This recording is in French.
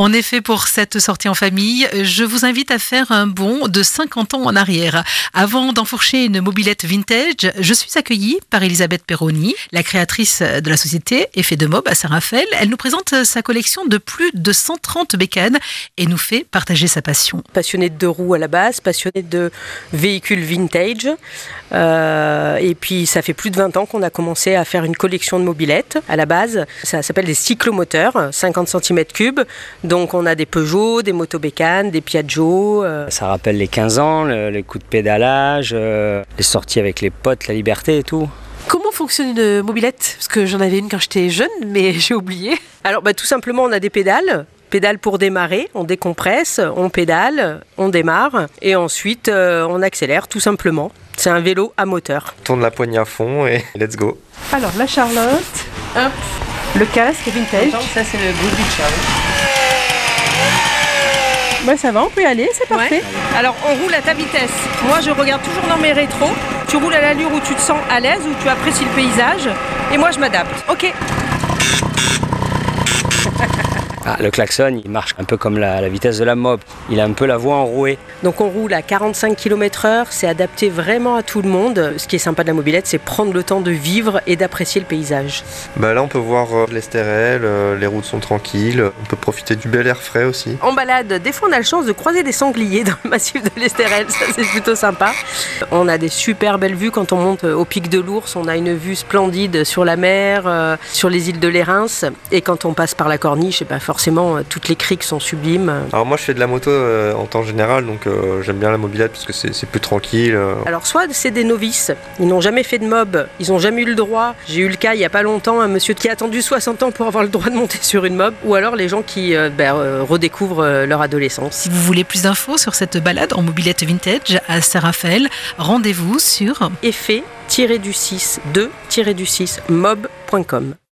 En effet, pour cette sortie en famille, je vous invite à faire un bond de 50 ans en arrière. Avant d'enfourcher une mobilette vintage, je suis accueillie par Elisabeth Perroni, la créatrice de la société Effet de Mob à Saint-Raphaël. Elle nous présente sa collection de plus de 130 bécanes et nous fait partager sa passion. Passionnée de deux roues à la base, passionnée de véhicules vintage. Euh, et puis ça fait plus de 20 ans qu'on a commencé à faire une collection de mobilettes. À la base, ça s'appelle des cyclomoteurs, 50 cm3. Donc on a des Peugeot, des motobécanes, des Piaggio. Euh. Ça rappelle les 15 ans, les coups de pédalage, euh, les sorties avec les potes, la liberté et tout. Comment fonctionne une mobilette? Parce que j'en avais une quand j'étais jeune, mais j'ai oublié. Alors bah, tout simplement, on a des pédales. Pédale pour démarrer, on décompresse, on pédale, on démarre et ensuite euh, on accélère tout simplement. C'est un vélo à moteur. tourne la poignée à fond et let's go. Alors la Charlotte, hop, le casque vintage. Ça c'est le goût du Ouais, ça va, on peut y aller, c'est parfait. Alors, on roule à ta vitesse. Moi, je regarde toujours dans mes rétros. Tu roules à l'allure où tu te sens à l'aise, où tu apprécies le paysage. Et moi, je m'adapte. Ok. Ah, le klaxon, il marche un peu comme la, vitesse de la mob. Il a un peu la voix enrouée. Donc on roule à 45 km/h, c'est adapté vraiment à tout le monde. Ce qui est sympa de la mobilette, c'est prendre le temps de vivre et d'apprécier le paysage. Bah là, on peut voir euh, l'Estérel, euh, les routes sont tranquilles, on peut profiter du bel air frais aussi. En balade, des fois on a la chance de croiser des sangliers dans le massif de l'Estérel, ça c'est plutôt sympa. On a des super belles vues quand on monte au pic de l'Ours, on a une vue splendide sur la mer, euh, sur les îles de l'Érins, et quand on passe par la corniche, et pas forcément euh, toutes les criques sont sublimes. Alors moi je fais de la moto euh, en temps général, donc euh, j'aime bien la mobilette parce que c'est plus tranquille. Alors soit c'est des novices, ils n'ont jamais fait de mob, ils n'ont jamais eu le droit. J'ai eu le cas il n'y a pas longtemps, un monsieur qui a attendu 60 ans pour avoir le droit de monter sur une mob, ou alors les gens qui ben, redécouvrent leur adolescence. Si vous voulez plus d'infos sur cette balade en mobilette vintage à Saint-Raphaël, rendez-vous sur effet-du-6 2-du-6 mob.com.